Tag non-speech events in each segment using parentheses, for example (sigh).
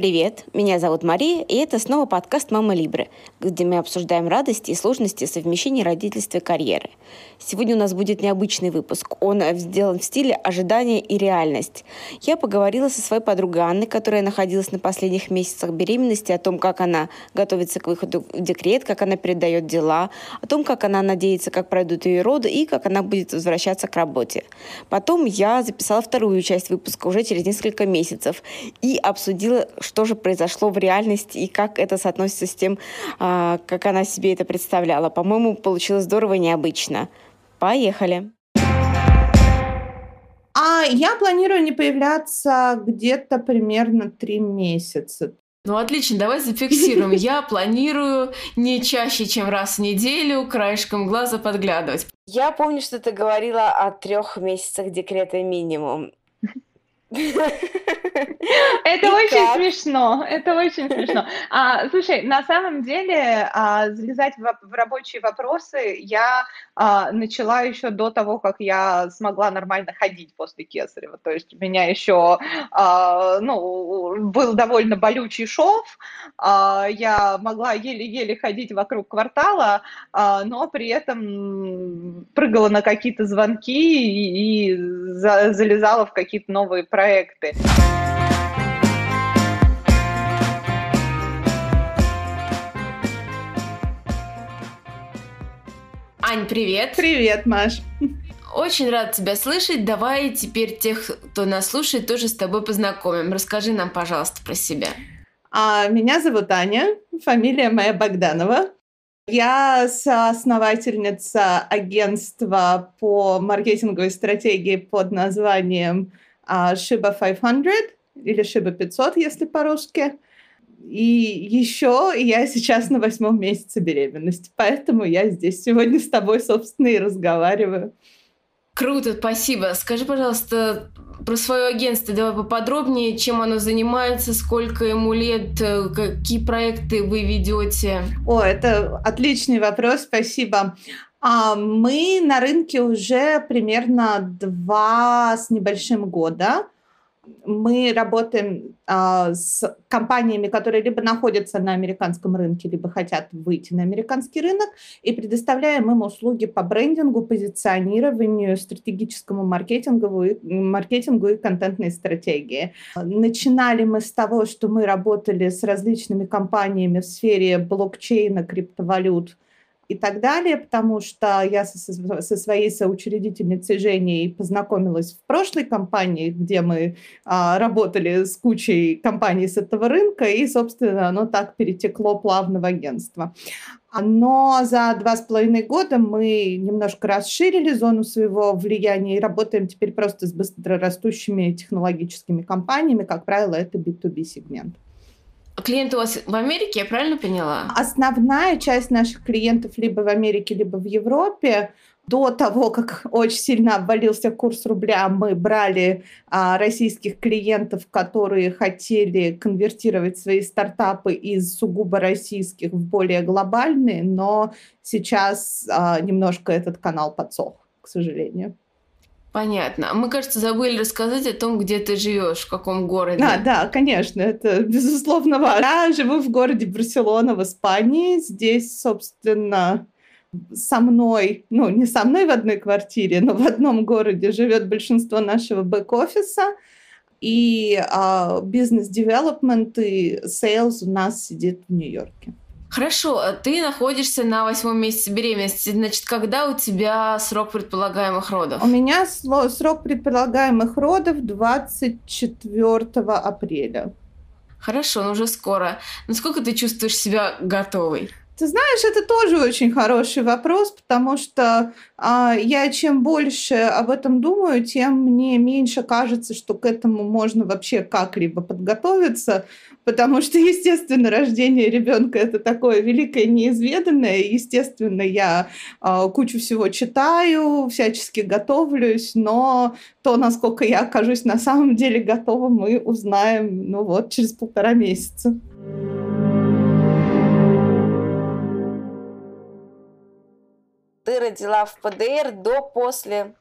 Привет, меня зовут Мария, и это снова подкаст «Мама Либры», где мы обсуждаем радости и сложности совмещения родительства и карьеры. Сегодня у нас будет необычный выпуск. Он сделан в стиле ожидания и реальность. Я поговорила со своей подругой Анной, которая находилась на последних месяцах беременности, о том, как она готовится к выходу в декрет, как она передает дела, о том, как она надеется, как пройдут ее роды и как она будет возвращаться к работе. Потом я записала вторую часть выпуска уже через несколько месяцев и обсудила, что же произошло в реальности и как это соотносится с тем, а, как она себе это представляла. По-моему, получилось здорово и необычно. Поехали! А я планирую не появляться где-то примерно три месяца. Ну, отлично, давай зафиксируем. Я планирую не чаще, чем раз в неделю краешком глаза подглядывать. Я помню, что ты говорила о трех месяцах декрета минимум. Это очень смешно, это очень смешно. А, слушай, на самом деле а, залезать в, в рабочие вопросы я а, начала еще до того, как я смогла нормально ходить после Кесарева. То есть у меня еще а, ну, был довольно болючий шов, а, я могла еле-еле ходить вокруг квартала, а, но при этом прыгала на какие-то звонки и, и за, залезала в какие-то новые проекты Ань, привет! Привет, Маш! Очень рад тебя слышать. Давай теперь тех, кто нас слушает, тоже с тобой познакомим. Расскажи нам, пожалуйста, про себя. А, меня зовут Аня, фамилия моя Богданова. Я соосновательница агентства по маркетинговой стратегии под названием а, Shiba 500 или Shiba 500, если по-русски. И еще я сейчас на восьмом месяце беременности, поэтому я здесь сегодня с тобой, собственно, и разговариваю. Круто, спасибо. Скажи, пожалуйста, про свое агентство давай поподробнее, чем оно занимается, сколько ему лет, э, какие проекты вы ведете. О, это отличный вопрос, спасибо. А мы на рынке уже примерно два с небольшим года. Мы работаем а, с компаниями, которые либо находятся на американском рынке, либо хотят выйти на американский рынок, и предоставляем им услуги по брендингу, позиционированию, стратегическому маркетингу, маркетингу и контентной стратегии. Начинали мы с того, что мы работали с различными компаниями в сфере блокчейна, криптовалют, и так далее, потому что я со, со своей соучредительницей Женей познакомилась в прошлой компании, где мы а, работали с кучей компаний с этого рынка, и, собственно, оно так перетекло плавно в агентство. Но за два с половиной года мы немножко расширили зону своего влияния и работаем теперь просто с быстрорастущими технологическими компаниями. Как правило, это B2B сегмент. Клиенты у вас в Америке, я правильно поняла? Основная часть наших клиентов либо в Америке, либо в Европе. До того, как очень сильно обвалился курс рубля, мы брали а, российских клиентов, которые хотели конвертировать свои стартапы из сугубо российских в более глобальные, но сейчас а, немножко этот канал подсох, к сожалению. Понятно. Мы, кажется, забыли рассказать о том, где ты живешь, в каком городе. А, да, конечно, это безусловно важно. Я живу в городе Барселона в Испании. Здесь, собственно, со мной, ну, не со мной в одной квартире, но в одном городе живет большинство нашего бэк-офиса. И а, business development и sales у нас сидит в Нью-Йорке. Хорошо, а ты находишься на восьмом месяце беременности. Значит, когда у тебя срок предполагаемых родов? У меня срок предполагаемых родов 24 апреля. Хорошо, ну уже скоро. Насколько ты чувствуешь себя готовой? Ты знаешь, это тоже очень хороший вопрос, потому что а, я чем больше об этом думаю, тем мне меньше кажется, что к этому можно вообще как-либо подготовиться, потому что, (laughs) естественно, рождение ребенка это такое великое неизведанное, естественно, я а, кучу всего читаю, всячески готовлюсь, но то, насколько я окажусь на самом деле готова, мы узнаем, ну вот, через полтора месяца. Ты родила в ПДР до, после?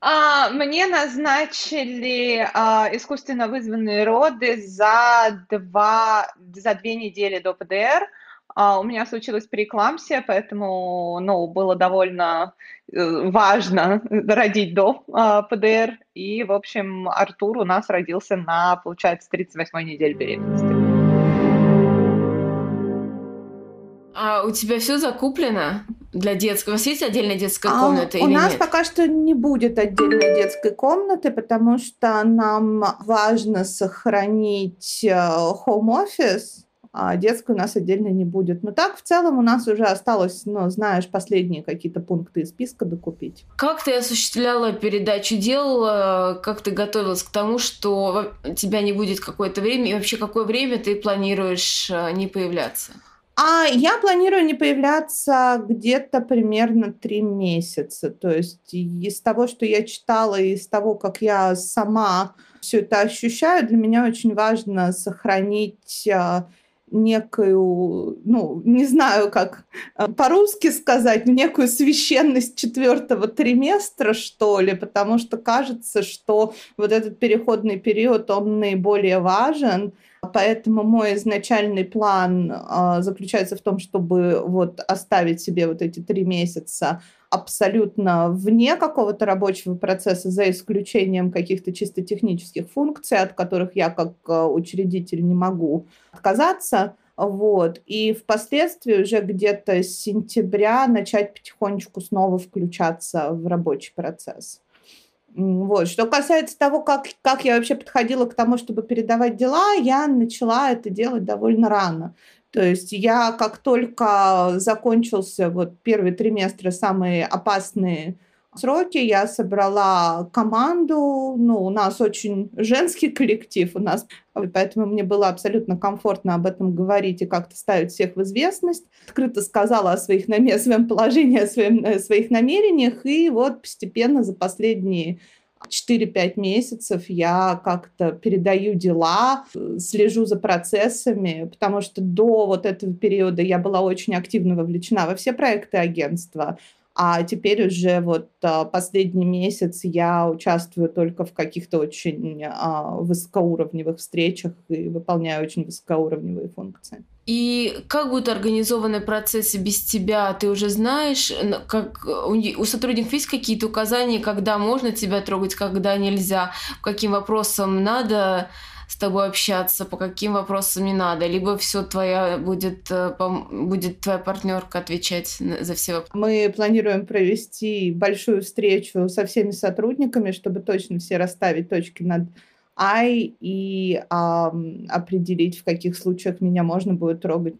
А, мне назначили а, искусственно вызванные роды за два, за две недели до ПДР. А, у меня случилась преэклампсия, поэтому, ну, было довольно э, важно родить до а, ПДР. И, в общем, Артур у нас родился на, получается, 38-й неделе беременности. А у тебя все закуплено для детского? У вас есть отдельная детская а, комната? У нас нет? пока что не будет отдельной детской комнаты, потому что нам важно сохранить э, а детской у нас отдельно не будет. Но так в целом у нас уже осталось, ну, знаешь, последние какие-то пункты из списка докупить. Как ты осуществляла передачу дел? Как ты готовилась к тому, что тебя не будет какое-то время? И вообще, какое время ты планируешь э, не появляться? А я планирую не появляться где-то примерно три месяца. То есть из того, что я читала, и из того, как я сама все это ощущаю, для меня очень важно сохранить а, некую, ну, не знаю, как а, по-русски сказать, некую священность четвертого триместра, что ли, потому что кажется, что вот этот переходный период, он наиболее важен, Поэтому мой изначальный план э, заключается в том, чтобы вот оставить себе вот эти три месяца абсолютно вне какого-то рабочего процесса, за исключением каких-то чисто технических функций, от которых я как э, учредитель не могу отказаться. Вот. И впоследствии уже где-то с сентября начать потихонечку снова включаться в рабочий процесс. Вот. Что касается того, как, как я вообще подходила к тому, чтобы передавать дела, я начала это делать довольно рано. То есть я как только закончился вот первые триместры, самые опасные сроки, я собрала команду, ну, у нас очень женский коллектив у нас, поэтому мне было абсолютно комфортно об этом говорить и как-то ставить всех в известность. Открыто сказала о, своих, о своем положении, о, своем, о своих намерениях, и вот постепенно за последние 4-5 месяцев я как-то передаю дела, слежу за процессами, потому что до вот этого периода я была очень активно вовлечена во все проекты агентства. А теперь уже вот а, последний месяц я участвую только в каких-то очень а, высокоуровневых встречах и выполняю очень высокоуровневые функции. И как будут организованы процессы без тебя? Ты уже знаешь, как у сотрудников есть какие-то указания, когда можно тебя трогать, когда нельзя, каким вопросам надо с тобой общаться, по каким вопросам не надо, либо все твоя будет, э, будет твоя партнерка отвечать за все вопросы. Мы планируем провести большую встречу со всеми сотрудниками, чтобы точно все расставить точки над I и а, определить, в каких случаях меня можно будет трогать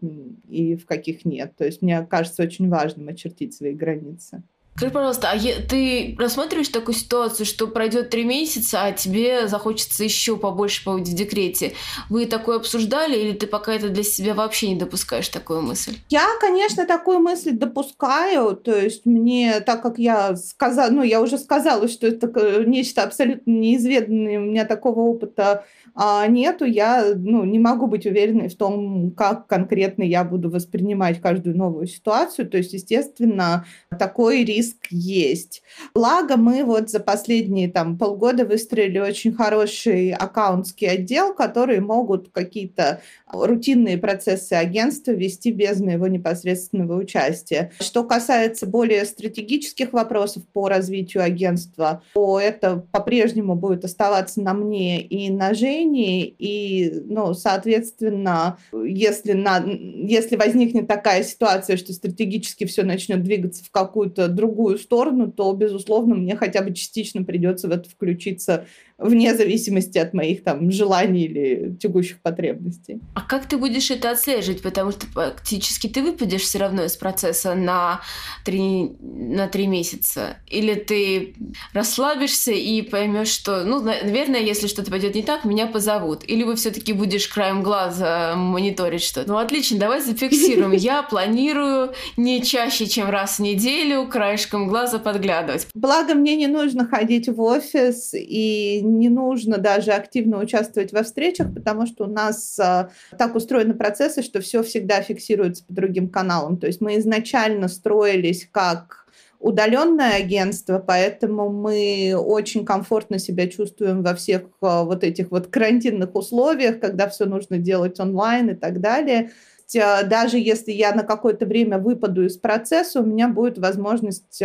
и в каких нет. То есть мне кажется очень важным очертить свои границы. Скажи, пожалуйста, а ты рассматриваешь такую ситуацию, что пройдет три месяца, а тебе захочется еще побольше побыть в декрете? Вы такое обсуждали, или ты пока это для себя вообще не допускаешь такую мысль? Я, конечно, такую мысль допускаю. То есть мне, так как я сказала, ну, я уже сказала, что это нечто абсолютно неизведанное, у меня такого опыта а нету, я ну, не могу быть уверенной в том, как конкретно я буду воспринимать каждую новую ситуацию. То есть, естественно, такой риск есть. Благо, мы вот за последние там, полгода выстроили очень хороший аккаунтский отдел, которые могут какие-то рутинные процессы агентства вести без моего непосредственного участия. Что касается более стратегических вопросов по развитию агентства, то это по-прежнему будет оставаться на мне и на Жене, и, ну, соответственно, если, на, если возникнет такая ситуация, что стратегически все начнет двигаться в какую-то другую сторону, то, безусловно, мне хотя бы частично придется в это включиться вне зависимости от моих там желаний или текущих потребностей. А как ты будешь это отслеживать? Потому что фактически ты выпадешь все равно из процесса на три, на три месяца. Или ты расслабишься и поймешь, что, ну, наверное, если что-то пойдет не так, меня позовут. Или вы все-таки будешь краем глаза мониторить что-то. Ну, отлично, давай зафиксируем. (laughs) Я планирую не чаще, чем раз в неделю краешком глаза подглядывать. Благо, мне не нужно ходить в офис и не нужно даже активно участвовать во встречах, потому что у нас а, так устроены процессы, что все всегда фиксируется по другим каналам. То есть мы изначально строились как удаленное агентство, поэтому мы очень комфортно себя чувствуем во всех а, вот этих вот карантинных условиях, когда все нужно делать онлайн и так далее а, даже если я на какое-то время выпаду из процесса, у меня будет возможность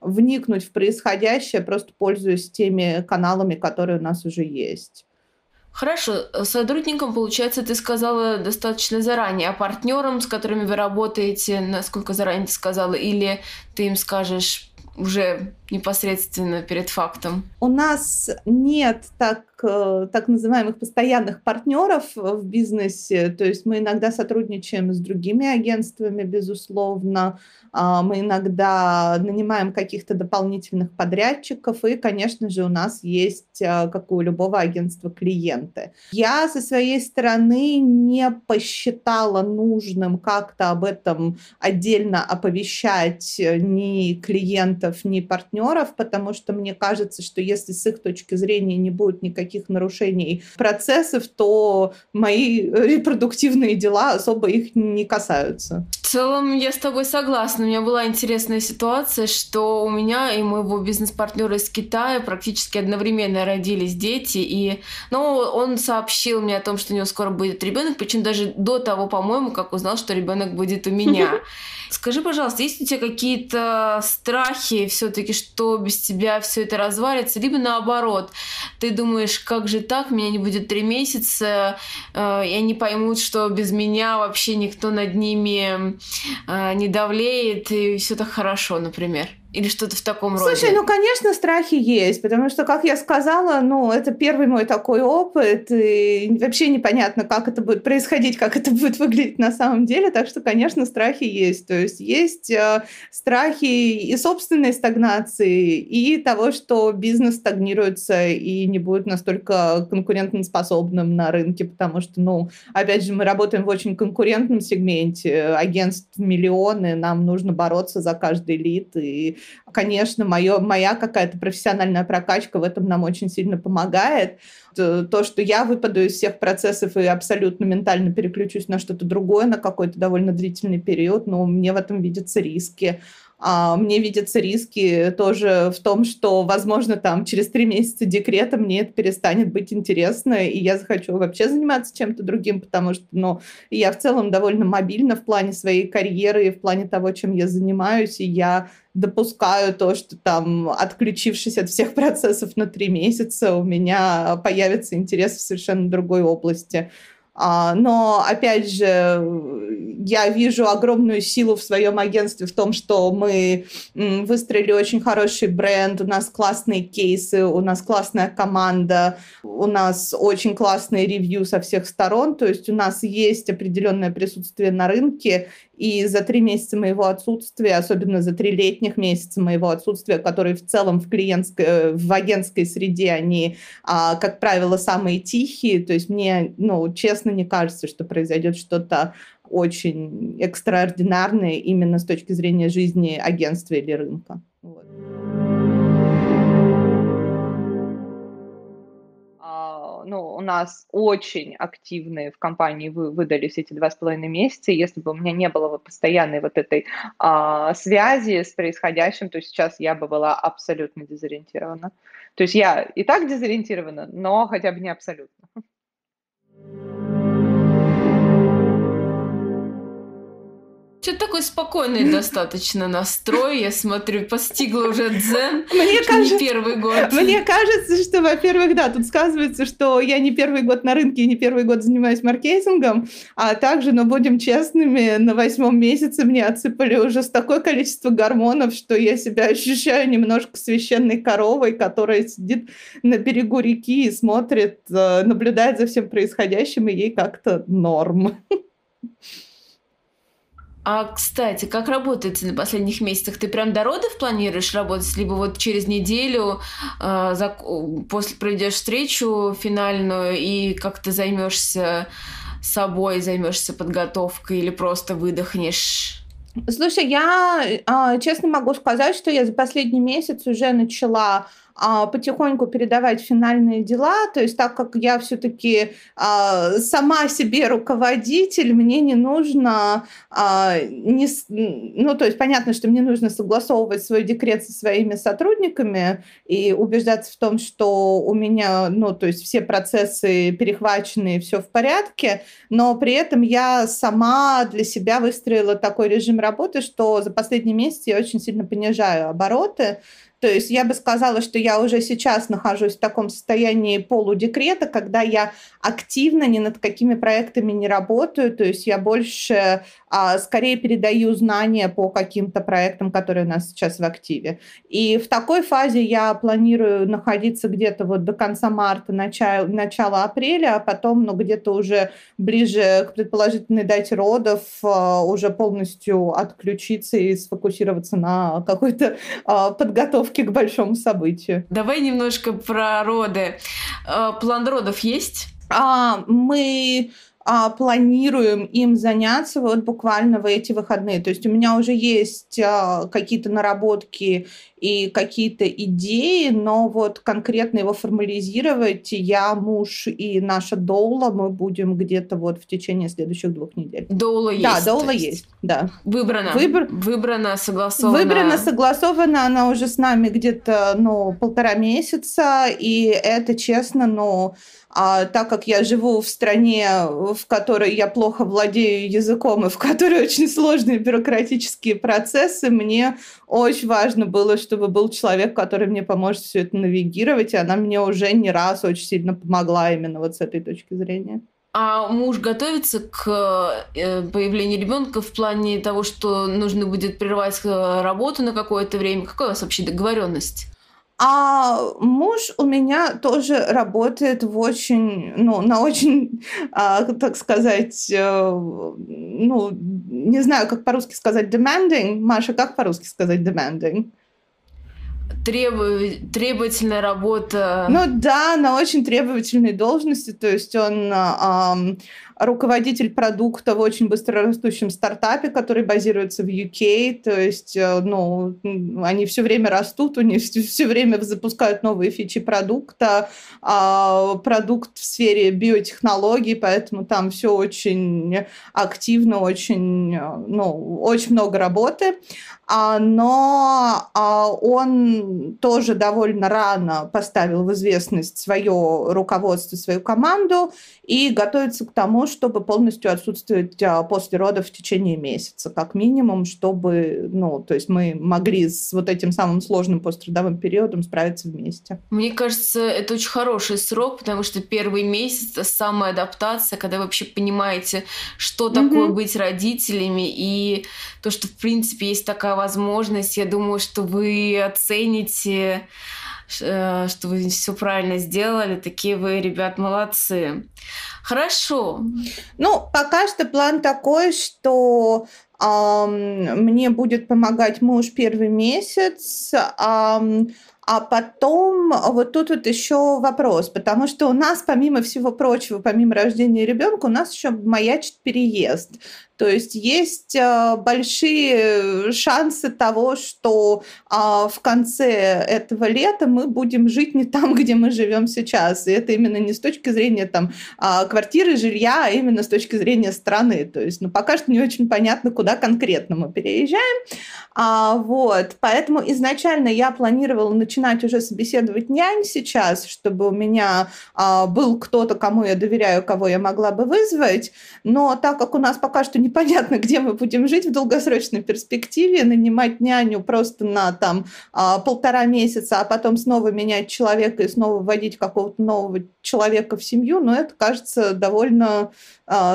вникнуть в происходящее, просто пользуясь теми каналами, которые у нас уже есть. Хорошо, э, сотрудникам, получается, ты сказала достаточно заранее, а партнерам, с которыми вы работаете, насколько заранее ты сказала, или ты им скажешь уже непосредственно перед фактом? У нас нет так, э, так называемых постоянных партнеров в бизнесе. То есть мы иногда сотрудничаем с другими агентствами, безусловно. А, мы иногда нанимаем каких-то дополнительных подрядчиков. И, конечно же, у нас есть, а, как у любого агентства, клиенты. Я со своей стороны не посчитала нужным как-то об этом отдельно оповещать ни клиентов, ни партнеров партнеров, потому что мне кажется, что если с их точки зрения не будет никаких нарушений процессов, то мои репродуктивные дела особо их не касаются. В целом я с тобой согласна. У меня была интересная ситуация, что у меня и моего бизнес-партнера из Китая практически одновременно родились дети, и ну, он сообщил мне о том, что у него скоро будет ребенок, причем даже до того, по-моему, как узнал, что ребенок будет у меня. (laughs) Скажи, пожалуйста, есть у тебя какие-то страхи все-таки, что без тебя все это развалится, либо наоборот, ты думаешь, как же так, меня не будет три месяца, э, и они поймут, что без меня вообще никто над ними э, не давлеет, и все так хорошо, например? Или что-то в таком Слушай, роде? Слушай, ну, конечно, страхи есть, потому что, как я сказала, ну, это первый мой такой опыт, и вообще непонятно, как это будет происходить, как это будет выглядеть на самом деле, так что, конечно, страхи есть. То есть есть э, страхи и собственной стагнации, и того, что бизнес стагнируется и не будет настолько конкурентоспособным на рынке, потому что, ну, опять же, мы работаем в очень конкурентном сегменте, агентств миллионы, нам нужно бороться за каждый лид, и конечно, моё, моя какая-то профессиональная прокачка в этом нам очень сильно помогает. То, что я выпаду из всех процессов и абсолютно ментально переключусь на что-то другое на какой-то довольно длительный период, но мне в этом видятся риски. А мне видятся риски тоже в том, что, возможно, там через три месяца декрета мне это перестанет быть интересно, и я захочу вообще заниматься чем-то другим, потому что, ну, я в целом довольно мобильна в плане своей карьеры и в плане того, чем я занимаюсь, и я допускаю то, что там, отключившись от всех (laughs) процессов на три месяца, у меня появится интерес в совершенно другой области. А, но, опять же, я вижу огромную силу в своем агентстве в том, что мы выстроили очень хороший бренд, у нас классные кейсы, у нас классная команда, у нас очень классные ревью со всех сторон, то есть у нас есть определенное присутствие на рынке, и за три месяца моего отсутствия, особенно за три летних месяца моего отсутствия, которые в целом в клиентской, в агентской среде, они, а, как правило, самые тихие. То есть мне, ну, честно, не кажется, что произойдет что-то очень экстраординарное именно с точки зрения жизни агентства или рынка. Вот. Ну, у нас очень активные в компании вы, выдались эти два с половиной месяца. Если бы у меня не было постоянной вот этой а, связи с происходящим, то сейчас я бы была абсолютно дезориентирована. То есть я и так дезориентирована, но хотя бы не абсолютно. Что-то такой спокойный (laughs) достаточно настрой. Я смотрю, постигла уже дзен. Мне кажется, не первый год. Мне кажется, что, во-первых, да, тут сказывается, что я не первый год на рынке и не первый год занимаюсь маркетингом, а также, но будем честными, на восьмом месяце мне отсыпали уже с такое количество гормонов, что я себя ощущаю немножко священной коровой, которая сидит на берегу реки и смотрит, э, наблюдает за всем происходящим, и ей как-то норм. (laughs) А, кстати, как работает на последних месяцах? Ты прям до родов планируешь работать, либо вот через неделю э, за, после проведешь встречу финальную и как ты займешься собой, займешься подготовкой или просто выдохнешь? Слушай, я э, честно могу сказать, что я за последний месяц уже начала потихоньку передавать финальные дела. То есть так как я все-таки а, сама себе руководитель, мне не нужно, а, не, ну то есть понятно, что мне нужно согласовывать свой декрет со своими сотрудниками и убеждаться в том, что у меня, ну то есть все процессы перехвачены, все в порядке, но при этом я сама для себя выстроила такой режим работы, что за последний месяц я очень сильно понижаю обороты, то есть я бы сказала, что я уже сейчас нахожусь в таком состоянии полудекрета, когда я активно ни над какими проектами не работаю, то есть я больше, а, скорее передаю знания по каким-то проектам, которые у нас сейчас в активе. И в такой фазе я планирую находиться где-то вот до конца марта, начало, начало апреля, а потом, ну, где-то уже ближе к предположительной дате родов а, уже полностью отключиться и сфокусироваться на какой-то а, подготовке подготовки к большому событию. Давай немножко про роды. Э, план родов есть? А, мы а, планируем им заняться вот буквально в эти выходные. То есть у меня уже есть а, какие-то наработки и какие-то идеи, но вот конкретно его формализировать я, муж и наша доула мы будем где-то вот в течение следующих двух недель. Доула есть? Да, доула есть? есть, да. Выбрана? Выбр... Выбрана, согласована? Выбрана, согласована, она уже с нами где-то, ну, полтора месяца, и это, честно, ну, а так как я живу в стране, в которой я плохо владею языком и в которой очень сложные бюрократические процессы, мне очень важно было, чтобы был человек, который мне поможет все это навигировать, и она мне уже не раз очень сильно помогла именно вот с этой точки зрения. А муж готовится к э, появлению ребенка в плане того, что нужно будет прервать э, работу на какое-то время? Какая у вас вообще договоренность? А муж у меня тоже работает в очень, ну, на очень, (laughs) а, так сказать, э, ну, не знаю, как по-русски сказать demanding. Маша, как по-русски сказать demanding? Требу... Требовательная работа. Ну да, на очень требовательной должности. То есть он а, руководитель продукта в очень быстрорастущем стартапе, который базируется в UK, то есть, э, ну, они все время растут, у них (laughs) все время запускают новые фичи продукта, а продукт в сфере биотехнологий, поэтому там все очень активно, очень, ну, очень много работы. А, но а, он тоже довольно рано поставил в известность свое руководство, свою команду и готовится к тому, чтобы полностью отсутствовать а, после родов в течение месяца, как минимум, чтобы, ну, то есть мы могли с вот этим самым сложным пострадовым периодом справиться вместе. Мне кажется, это очень хороший срок, потому что первый месяц — это самая адаптация, когда вы вообще понимаете, что такое mm-hmm. быть родителями, и то, что, в принципе, есть такая возможность, я думаю, что вы оцените что вы все правильно сделали, такие вы, ребят, молодцы. Хорошо. Ну, пока что план такой, что эм, мне будет помогать муж первый месяц, эм, а потом вот тут вот еще вопрос, потому что у нас, помимо всего прочего, помимо рождения ребенка, у нас еще маячит переезд. То есть есть э, большие шансы того, что а, в конце этого лета мы будем жить не там, (laughs) где мы живем сейчас. И это именно не с точки зрения там, а, квартиры, жилья, а именно с точки зрения страны. То есть ну, пока что не очень понятно, куда конкретно мы переезжаем. А, вот. Поэтому изначально я планировала начинать уже собеседовать нянь сейчас, чтобы у меня был кто-то, кому я доверяю, кого я могла бы вызвать. Но так как у нас пока что не непонятно, где мы будем жить в долгосрочной перспективе, нанимать няню просто на там а, полтора месяца, а потом снова менять человека и снова вводить какого-то нового человека в семью, но это кажется довольно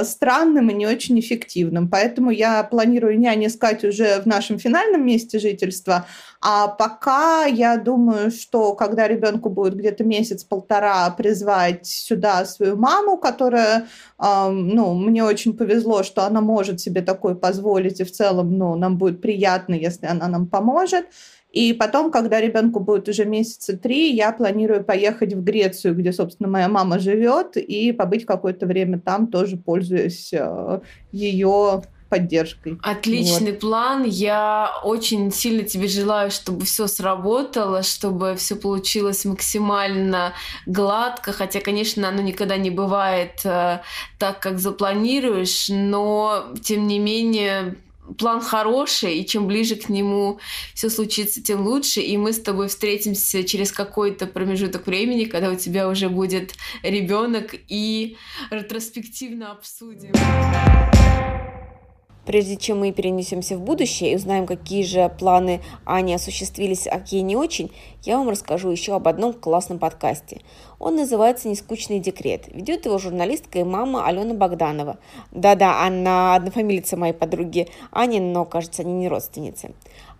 странным и не очень эффективным. Поэтому я планирую нянь искать уже в нашем финальном месте жительства, а пока я думаю, что когда ребенку будет где-то месяц-полтора, призвать сюда свою маму, которая, э, ну, мне очень повезло, что она может себе такое позволить, и в целом, ну, нам будет приятно, если она нам поможет. И потом, когда ребенку будет уже месяца три, я планирую поехать в Грецию, где, собственно, моя мама живет, и побыть какое-то время там, тоже пользуясь э, ее поддержкой. Отличный вот. план. Я очень сильно тебе желаю, чтобы все сработало, чтобы все получилось максимально гладко. Хотя, конечно, оно никогда не бывает э, так, как запланируешь, но тем не менее план хороший, и чем ближе к нему все случится, тем лучше. И мы с тобой встретимся через какой-то промежуток времени, когда у тебя уже будет ребенок, и ретроспективно обсудим. Прежде чем мы перенесемся в будущее и узнаем, какие же планы Ани осуществились, а какие не очень, я вам расскажу еще об одном классном подкасте. Он называется «Нескучный декрет». Ведет его журналистка и мама Алена Богданова. Да-да, она однофамилица моей подруги Ани, но, кажется, они не родственницы.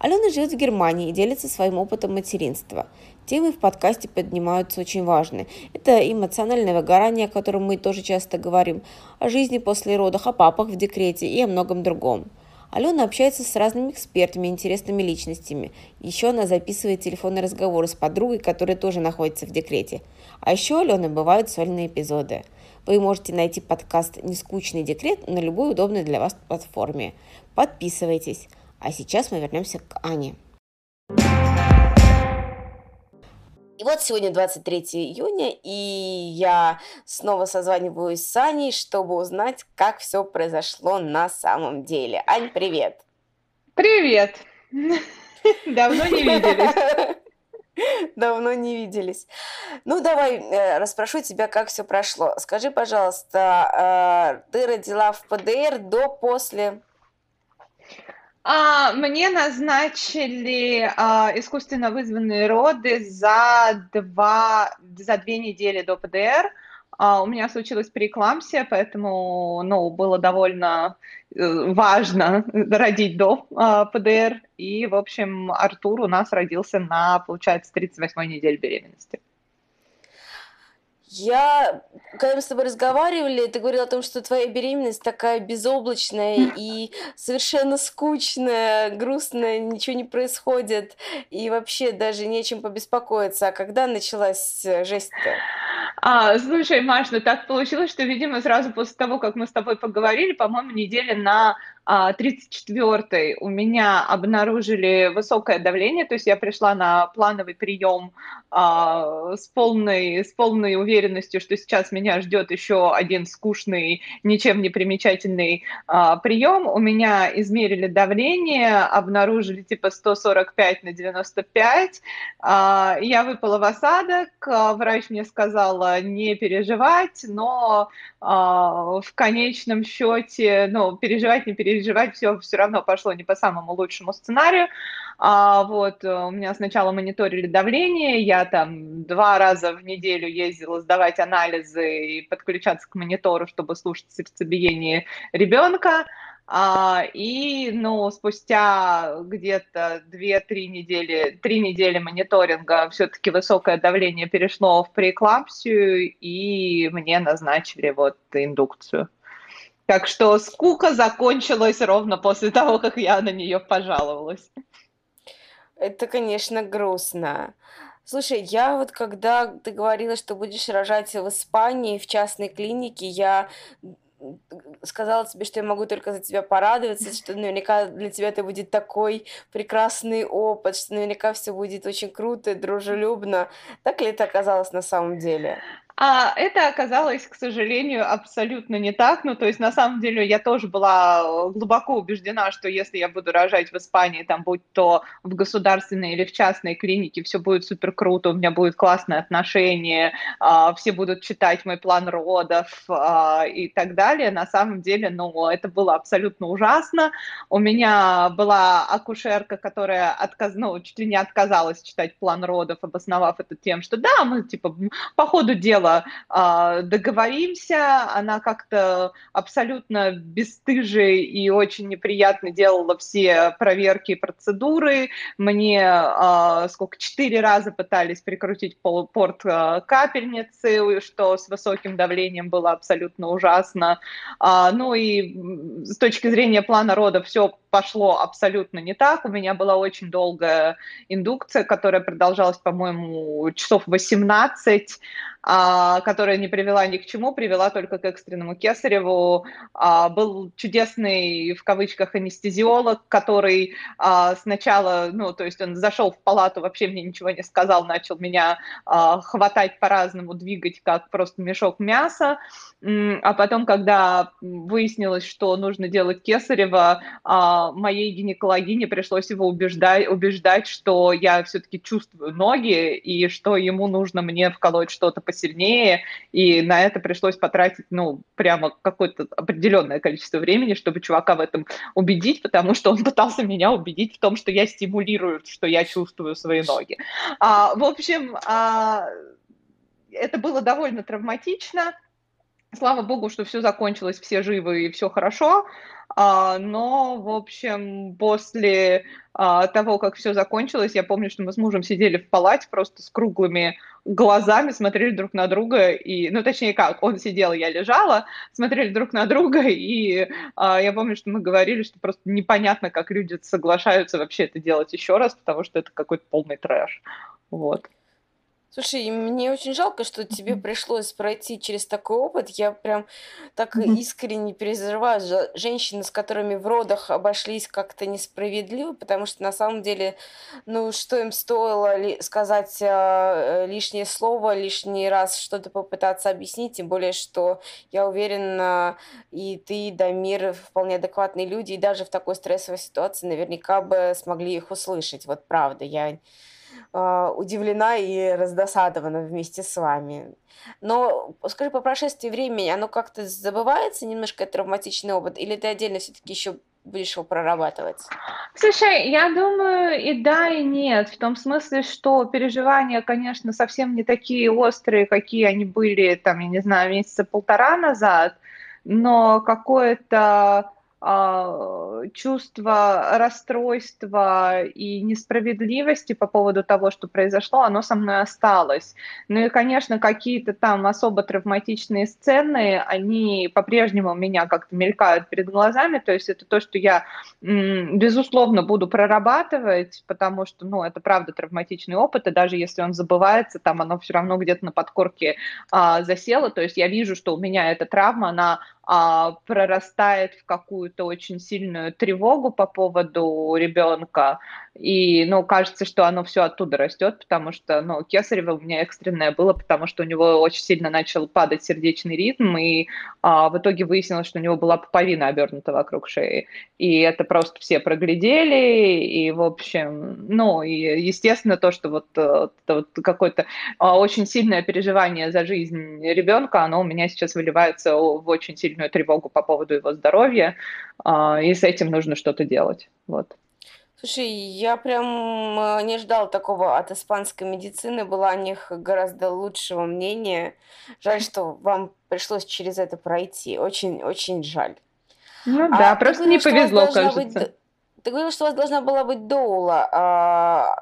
Алена живет в Германии и делится своим опытом материнства. Темы в подкасте поднимаются очень важные. Это эмоциональное выгорание, о котором мы тоже часто говорим, о жизни после родов, о папах в декрете и о многом другом. Алена общается с разными экспертами, интересными личностями. Еще она записывает телефонные разговоры с подругой, которая тоже находится в декрете. А еще Алены бывают сольные эпизоды. Вы можете найти подкаст «Нескучный декрет» на любой удобной для вас платформе. Подписывайтесь. А сейчас мы вернемся к Ане. И вот сегодня 23 июня, и я снова созваниваюсь с Аней, чтобы узнать, как все произошло на самом деле. Ань, привет! Привет! (laughs) Давно не виделись. (laughs) Давно не виделись. Ну, давай э, расспрошу тебя, как все прошло. Скажи, пожалуйста, э, ты родила в ПДР до, после? А, мне назначили а, искусственно вызванные роды за два, за две недели до ПДР. А, у меня случилась преэклампсия, поэтому, ну, было довольно э, важно родить до а, ПДР. И, в общем, Артур у нас родился на, получается, 38-й неделе беременности. Я, когда мы с тобой разговаривали, ты говорила о том, что твоя беременность такая безоблачная и совершенно скучная, грустная, ничего не происходит, и вообще даже нечем побеспокоиться. А когда началась э, жесть-то? А, слушай, Маш, ну так получилось, что, видимо, сразу после того, как мы с тобой поговорили, по-моему, недели на 34-й у меня обнаружили высокое давление, то есть я пришла на плановый прием а, с, полной, с полной уверенностью, что сейчас меня ждет еще один скучный, ничем не примечательный а, прием. У меня измерили давление, обнаружили типа 145 на 95. А, я выпала в осадок, врач мне сказала не переживать, но а, в конечном счете, ну, переживать, не переживать, все все равно пошло не по самому лучшему сценарию. А, вот, у меня сначала мониторили давление, я там два раза в неделю ездила сдавать анализы и подключаться к монитору, чтобы слушать сердцебиение ребенка. А, и, ну, спустя где-то 2-3 недели, 3 недели мониторинга все-таки высокое давление перешло в преэклампсию, и мне назначили вот индукцию. Так что скука закончилась ровно после того, как я на нее пожаловалась. Это, конечно, грустно. Слушай, я вот когда ты говорила, что будешь рожать в Испании в частной клинике, я сказала тебе, что я могу только за тебя порадоваться, что наверняка для тебя это будет такой прекрасный опыт, что наверняка все будет очень круто и дружелюбно. Так ли это оказалось на самом деле? А это оказалось, к сожалению, абсолютно не так. Ну, то есть, на самом деле, я тоже была э, глубоко убеждена, что если я буду рожать в Испании, там, будь то в государственной или в частной клинике, все будет супер круто, у меня будет классное отношение, а, все будут читать мой план родов а, и так далее. На самом деле, ну, это было абсолютно ужасно. У меня была акушерка, которая отказ... ну, чуть ли не отказалась читать план родов, обосновав это тем, что да, мы, типа, по ходу дела дела а, договоримся. Она как-то абсолютно бесстыже и очень неприятно делала все проверки и процедуры. Мне а, сколько, четыре раза пытались прикрутить порт а, капельницы, что с высоким давлением было абсолютно ужасно. Ну и с точки зрения плана рода все пошло абсолютно не так. У меня была очень долгая индукция, которая продолжалась, по-моему, часов 18, а, которая не привела ни к чему, привела только к экстренному кесареву. А, был чудесный, в кавычках, анестезиолог, который а, сначала, ну, то есть он зашел в палату, вообще мне ничего не сказал, начал меня хватать по-разному, двигать, как просто мешок мяса. А потом, когда выяснилось, что нужно делать кесарево, моей гинекологине пришлось его убеждать, убеждать, что я все-таки чувствую ноги и что ему нужно мне вколоть что-то посильнее, и на это пришлось потратить, ну, прямо какое-то определенное количество времени, чтобы чувака в этом убедить, потому что он (laughs) пытался меня убедить в том, что я стимулирую, что я чувствую свои ноги. А, в общем, а, это было довольно травматично. Слава богу, что все закончилось, все живы и все хорошо. А, но, в общем, после а, того, как все закончилось, я помню, что мы с мужем сидели в палате просто с круглыми глазами, смотрели друг на друга, и, ну, точнее как, он сидел, я лежала, смотрели друг на друга, и а, я помню, что мы говорили, что просто непонятно, как люди соглашаются вообще это делать еще раз, потому что это какой-то полный трэш. Вот. Слушай, мне очень жалко, что тебе пришлось пройти через такой опыт. Я прям так искренне переживаю за женщин, с которыми в родах обошлись как-то несправедливо, потому что на самом деле, ну, что им стоило ли сказать э, лишнее слово, лишний раз что-то попытаться объяснить, тем более, что я уверена, и ты, и Дамир вполне адекватные люди, и даже в такой стрессовой ситуации наверняка бы смогли их услышать. Вот правда, я удивлена и раздосадована вместе с вами. Но скажи, по прошествии времени оно как-то забывается немножко травматичный опыт, или ты отдельно все-таки еще будешь его прорабатывать? Слушай, я думаю и да, и нет. В том смысле, что переживания, конечно, совсем не такие острые, какие они были, там, я не знаю, месяца полтора назад, но какое-то а, чувство расстройства и несправедливости по поводу того, что произошло, оно со мной осталось. Ну и, конечно, какие-то там особо травматичные сцены, они по-прежнему меня как-то мелькают перед глазами, то есть это то, что я, безусловно, буду прорабатывать, потому что, ну, это правда травматичный опыт, и даже если он забывается, там оно все равно где-то на подкорке а, засело, то есть я вижу, что у меня эта травма, она а, прорастает в какую-то очень сильную тревогу по поводу ребенка, и, ну, кажется, что оно все оттуда растет, потому что, ну, кесарево у меня экстренное было, потому что у него очень сильно начал падать сердечный ритм, и а, в итоге выяснилось, что у него была пуповина обернута вокруг шеи, и это просто все проглядели, и, в общем, ну, и, естественно, то, что вот, э, вот какое-то а, очень сильное переживание за жизнь ребенка, оно у меня сейчас выливается в очень сильную тревогу по поводу его здоровья, и с этим нужно что-то делать, вот. Слушай, я прям э, не ждал такого от испанской медицины, была о них гораздо лучшего мнения. Жаль, что вам пришлось через это пройти. Очень-очень жаль. Ну а да, просто не повезло, кажется. Быть, ты говорила, что у вас должна была быть доула. А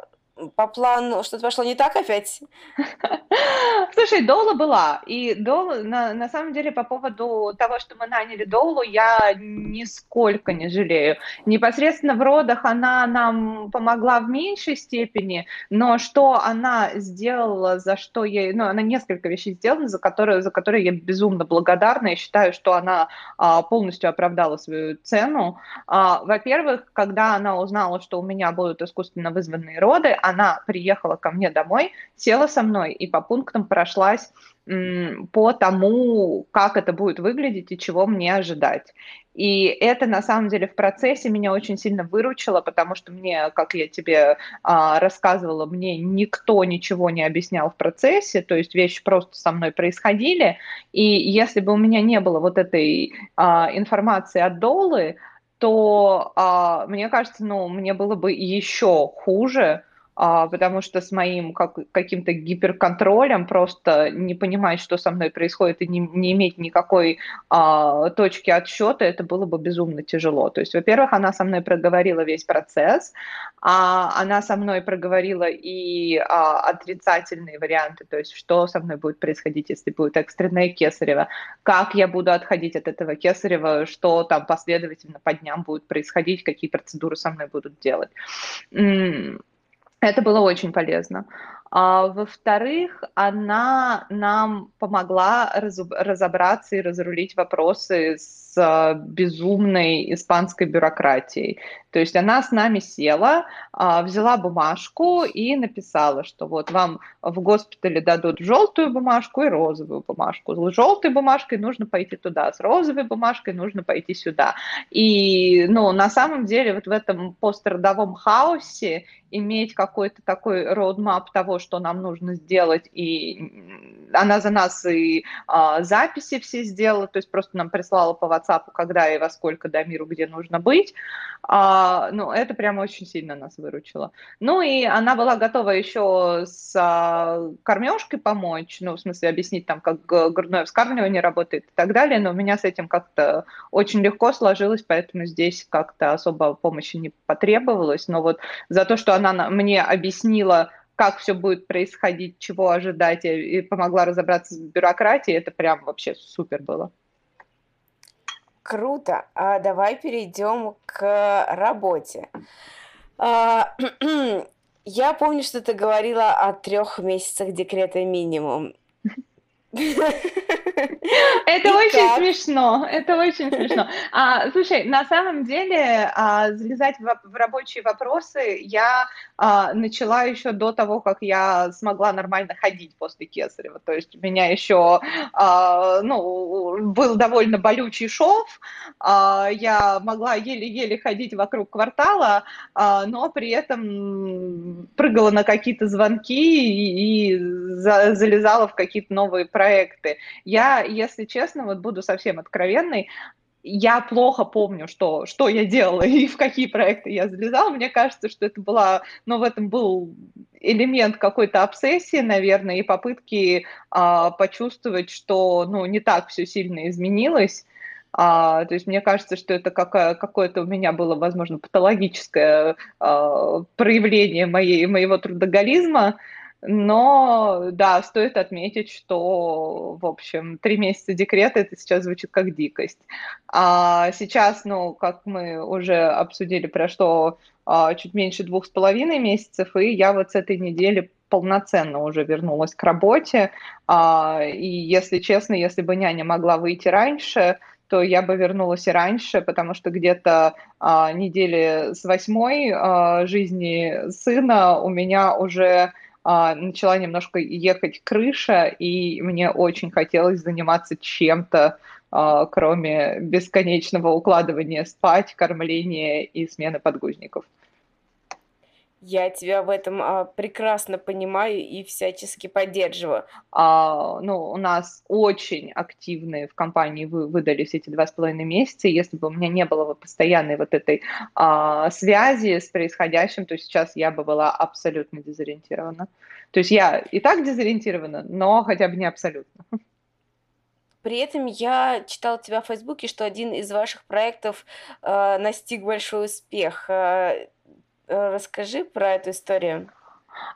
по плану что-то пошло не так опять? (laughs) Слушай, Доула была. И Доула, на, на самом деле, по поводу того, что мы наняли Доулу, я нисколько не жалею. Непосредственно в родах она нам помогла в меньшей степени, но что она сделала, за что ей... Ну, она несколько вещей сделала, за которые, за которые я безумно благодарна. Я считаю, что она а, полностью оправдала свою цену. А, во-первых, когда она узнала, что у меня будут искусственно вызванные роды, она приехала ко мне домой, села со мной и по пунктам прошлась по тому, как это будет выглядеть и чего мне ожидать. И это на самом деле в процессе меня очень сильно выручило, потому что мне, как я тебе а, рассказывала, мне никто ничего не объяснял в процессе, то есть вещи просто со мной происходили. И если бы у меня не было вот этой а, информации от Долы, то а, мне кажется, ну, мне было бы еще хуже, потому что с моим как, каким-то гиперконтролем просто не понимать, что со мной происходит, и не, не иметь никакой а, точки отсчета, это было бы безумно тяжело. То есть, во-первых, она со мной проговорила весь процесс, а она со мной проговорила и а, отрицательные варианты, то есть, что со мной будет происходить, если будет экстренное кесарево, как я буду отходить от этого кесарева, что там последовательно по дням будет происходить, какие процедуры со мной будут делать. Это было очень полезно. А, во-вторых, она нам помогла разобраться и разрулить вопросы с а, безумной испанской бюрократией. То есть она с нами села, а, взяла бумажку и написала, что вот вам в госпитале дадут желтую бумажку и розовую бумажку. С желтой бумажкой нужно пойти туда, с розовой бумажкой нужно пойти сюда. И ну, на самом деле вот в этом пострадовом хаосе иметь какой-то такой roadmap того, что нам нужно сделать, и она за нас и а, записи все сделала, то есть просто нам прислала по WhatsApp, когда и во сколько до миру, где нужно быть. А, ну, это прямо очень сильно нас выручило. Ну, и она была готова еще с а, кормежкой помочь, ну, в смысле объяснить там, как грудное вскармливание работает и так далее, но у меня с этим как-то очень легко сложилось, поэтому здесь как-то особо помощи не потребовалось, но вот за то, что она мне объяснила, как все будет происходить, чего ожидать, и помогла разобраться с бюрократией, это прям вообще супер было. Круто. А давай перейдем к работе. А, (clears throat) я помню, что ты говорила о трех месяцах декрета минимум. Это очень смешно, это очень смешно. А, слушай, на самом деле а, залезать в, в рабочие вопросы я а, начала еще до того, как я смогла нормально ходить после Кесарева. То есть у меня еще а, ну, был довольно болючий шов, а, я могла еле-еле ходить вокруг квартала, а, но при этом прыгала на какие-то звонки и, и за, залезала в какие-то новые проекты. Я, если честно, вот буду совсем откровенной, я плохо помню, что, что я делала (laughs) и в какие проекты я залезала. Мне кажется, что это была, ну, в этом был элемент какой-то обсессии, наверное, и попытки а, почувствовать, что, ну, не так все сильно изменилось. А, то есть мне кажется, что это какое- какое-то у меня было, возможно, патологическое а, проявление моей, моего трудоголизма, но, да, стоит отметить, что, в общем, три месяца декрета это сейчас звучит как дикость. А сейчас, ну, как мы уже обсудили, прошло а, чуть меньше двух с половиной месяцев, и я вот с этой недели полноценно уже вернулась к работе. А, и, если честно, если бы няня могла выйти раньше, то я бы вернулась и раньше, потому что где-то а, недели с восьмой а, жизни сына у меня уже начала немножко ехать крыша, и мне очень хотелось заниматься чем-то, а, кроме бесконечного укладывания спать, кормления и смены подгузников. Я тебя в этом а, прекрасно понимаю и всячески поддерживаю. А, ну, у нас очень активные в компании вы, выдались эти два с половиной месяца. Если бы у меня не было постоянной вот этой а, связи с происходящим, то сейчас я бы была абсолютно дезориентирована. То есть я и так дезориентирована, но хотя бы не абсолютно. При этом я читала тебя в Фейсбуке, что один из ваших проектов э, настиг большой успех. Э, расскажи про эту историю.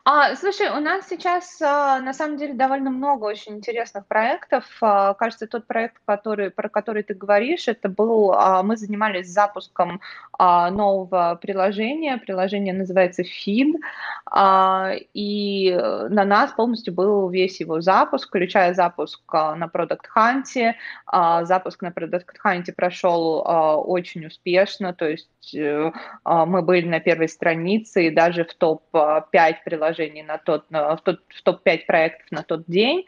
А, слушай, у нас сейчас а, на самом деле довольно много очень интересных проектов. А, кажется, тот проект, который, про который ты говоришь, это был, а, мы занимались запуском нового приложения. Приложение называется Feed, и на нас полностью был весь его запуск, включая запуск на Product Hunt. Запуск на Product Hunt прошел очень успешно, то есть а, мы были на первой странице и даже в топ-5 приложений на тот, в, тот, в топ-5 проектов на тот день.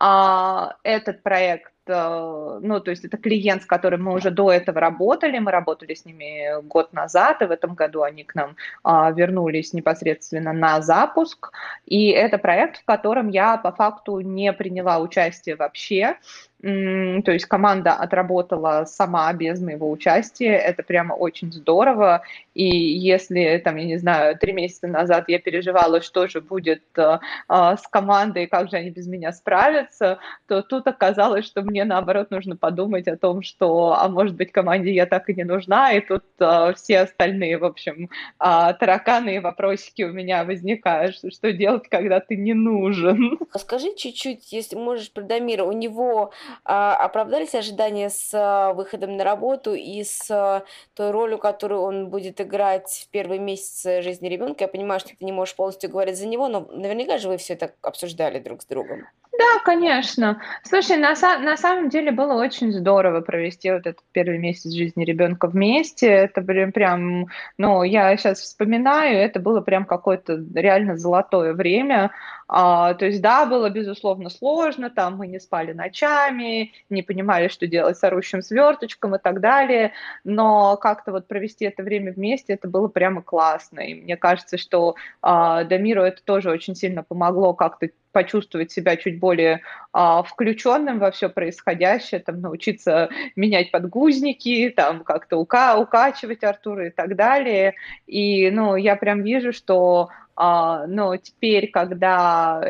А этот проект ну, то есть это клиент, с которым мы уже до этого работали, мы работали с ними год назад, и в этом году они к нам а, вернулись непосредственно на запуск, и это проект, в котором я по факту не приняла участие вообще, то есть команда отработала сама без моего участия, это прямо очень здорово, и если, там, я не знаю, три месяца назад я переживала, что же будет э, э, с командой, как же они без меня справятся, то тут оказалось, что мне, наоборот, нужно подумать о том, что, а может быть, команде я так и не нужна, и тут э, все остальные, в общем, э, тараканы и вопросики у меня возникают, что делать, когда ты не нужен. Скажи чуть-чуть, если можешь, про Дамира, у него а, оправдались ожидания с а, выходом на работу и с а, той ролью, которую он будет играть в первые месяцы жизни ребенка? Я понимаю, что ты не можешь полностью говорить за него, но наверняка же вы все это обсуждали друг с другом. Да, конечно. Слушай, на, на самом деле было очень здорово провести вот этот первый месяц жизни ребенка вместе. Это прям, прям, ну, я сейчас вспоминаю, это было прям какое-то реально золотое время. А, то есть, да, было, безусловно, сложно, там мы не спали ночами, не понимали, что делать с орущим сверточком и так далее, но как-то вот провести это время вместе, это было прямо классно. И мне кажется, что а, Дамиру это тоже очень сильно помогло как-то почувствовать себя чуть более а, включенным во все происходящее, там, научиться менять подгузники, там, как-то ука укачивать Артура и так далее. И, ну, я прям вижу, что, а, ну, теперь, когда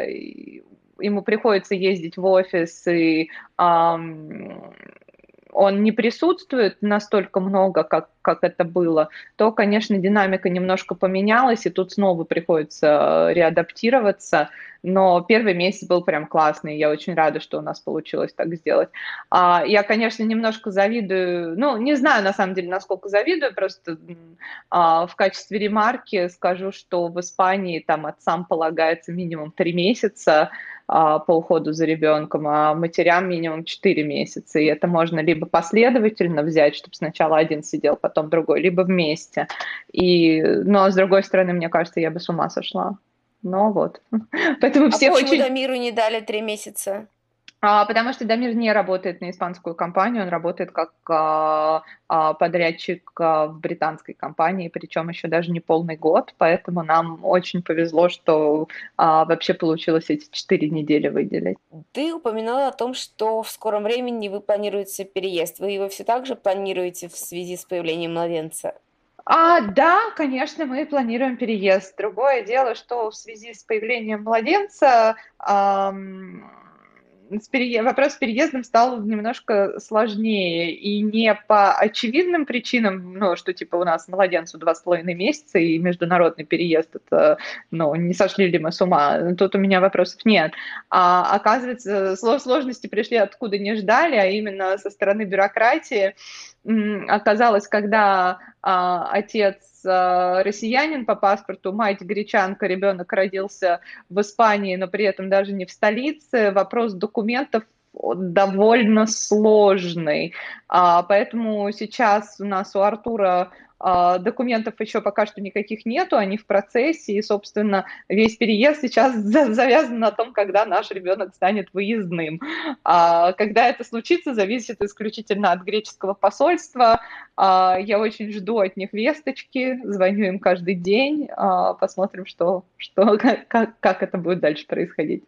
ему приходится ездить в офис и а, он не присутствует настолько много, как, как это было, то, конечно, динамика немножко поменялась, и тут снова приходится реадаптироваться. Но первый месяц был прям классный, я очень рада, что у нас получилось так сделать. А, я, конечно, немножко завидую, ну, не знаю, на самом деле, насколько завидую, просто а, в качестве ремарки скажу, что в Испании там отцам полагается минимум три месяца, по уходу за ребенком, а матерям минимум 4 месяца. И это можно либо последовательно взять, чтобы сначала один сидел, потом другой, либо вместе. И, но с другой стороны, мне кажется, я бы с ума сошла. Но вот. (laughs) Поэтому а все почему очень... Дамиру не дали три месяца? А, потому что Дамир не работает на испанскую компанию, он работает как а, а, подрядчик а, в британской компании, причем еще даже не полный год, поэтому нам очень повезло, что вообще получилось эти четыре недели выделить. Ты упоминала о том, что в скором времени вы планируете переезд. Вы его все так же планируете в связи с появлением младенца? А, да, конечно, мы планируем переезд. Другое дело, что в связи с появлением младенца эм, с пере... вопрос с переездом стал немножко сложнее, и не по очевидным причинам, ну, что типа у нас младенцу два с половиной месяца, и международный переезд, это, ну, не сошли ли мы с ума, тут у меня вопросов нет. А оказывается, сложности пришли откуда не ждали, а именно со стороны бюрократии, оказалось, когда а, отец а, россиянин по паспорту, мать гречанка, ребенок родился в Испании, но при этом даже не в столице, вопрос документов довольно сложный. А, поэтому сейчас у нас у Артура документов еще пока что никаких нету, они в процессе, и, собственно, весь переезд сейчас (laughs) завязан на том, когда наш ребенок станет выездным. А, когда это случится, зависит исключительно от греческого посольства. А, я очень жду от них весточки, звоню им каждый день, посмотрим, что, что, (laughs) как, как это будет дальше происходить.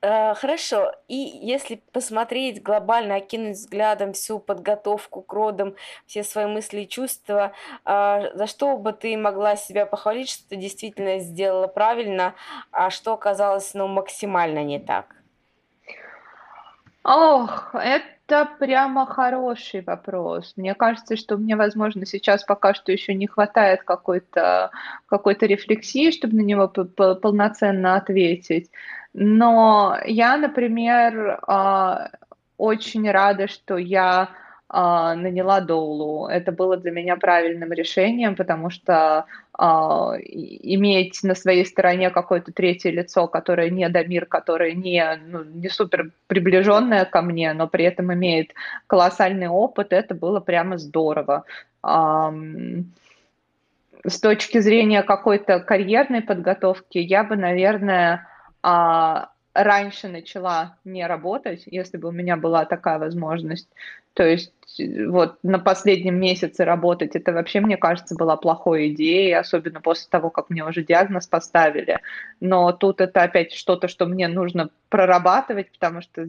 Э, хорошо. И если посмотреть глобально, окинуть взглядом всю подготовку к родам, все свои мысли и чувства, а, за что бы ты могла себя похвалить, что ты действительно сделала правильно, а что оказалось ну, максимально не так? Ох, это прямо хороший вопрос. Мне кажется, что мне, возможно, сейчас пока что еще не хватает какой-то какой рефлексии, чтобы на него полноценно ответить. Но я, например, а, очень рада, что я а, наняла Доулу. Это было для меня правильным решением, потому что а, иметь на своей стороне какое-то третье лицо, которое не Дамир, которое не, ну, не супер приближенное ко мне, но при этом имеет колоссальный опыт, это было прямо здорово. С точки зрения какой-то карьерной подготовки, я бы, наверное, а, раньше начала не работать, если бы у меня была такая возможность. То есть вот на последнем месяце работать, это вообще, мне кажется, была плохой идеей, особенно после того, как мне уже диагноз поставили. Но тут это опять что-то, что мне нужно прорабатывать, потому что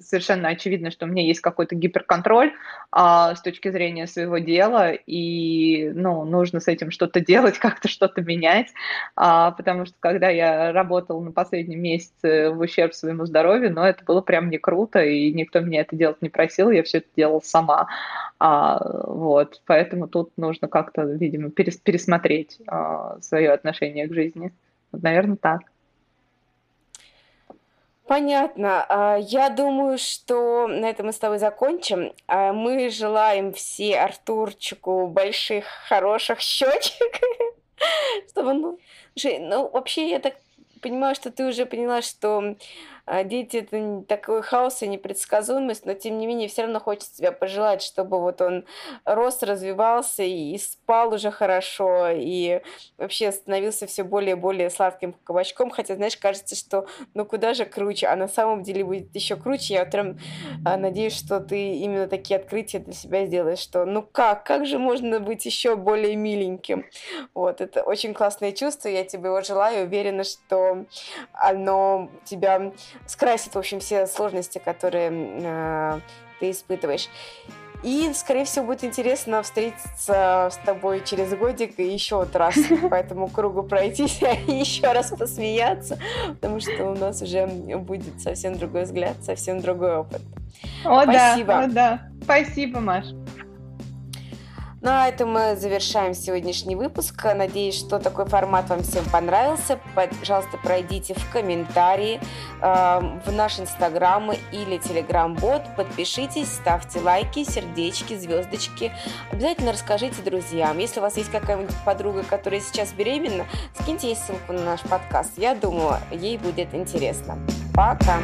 совершенно очевидно, что у меня есть какой-то гиперконтроль а, с точки зрения своего дела, и ну, нужно с этим что-то делать, (laughs) как-то что-то менять, а, потому что когда я работала на последнем месяце в ущерб своему здоровью, ну, это было прям не круто, и никто меня это делать не просил, я все это делала сама. А, вот, поэтому тут нужно как-то, видимо, перес пересмотреть а, свое отношение к жизни. Вот, наверное, так. Понятно. А, я думаю, что на этом мы с тобой закончим. А, мы желаем все Артурчику больших, хороших щечек, (laughs) чтобы он... Ну, вообще, я так понимаю, что ты уже поняла, что дети это такой хаос и непредсказуемость, но тем не менее все равно хочется тебя пожелать, чтобы вот он рос, развивался и спал уже хорошо, и вообще становился все более и более сладким кабачком, хотя, знаешь, кажется, что ну куда же круче, а на самом деле будет еще круче. Я прям а, надеюсь, что ты именно такие открытия для себя сделаешь, что ну как, как же можно быть еще более миленьким? Вот, это очень классное чувство, я тебе его желаю, уверена, что оно тебя скрасит, в общем, все сложности, которые э, ты испытываешь. И, скорее всего, будет интересно встретиться с тобой через годик и еще вот раз (laughs) по этому кругу пройтись (laughs) и еще раз посмеяться, потому что у нас уже будет совсем другой взгляд, совсем другой опыт. О, Спасибо. да, о, да. Спасибо, Маш. Ну а это мы завершаем сегодняшний выпуск. Надеюсь, что такой формат вам всем понравился. Пожалуйста, пройдите в комментарии э, в наш инстаграм или телеграм-бот. Подпишитесь, ставьте лайки, сердечки, звездочки. Обязательно расскажите друзьям. Если у вас есть какая-нибудь подруга, которая сейчас беременна, скиньте ей ссылку на наш подкаст. Я думаю, ей будет интересно. Пока!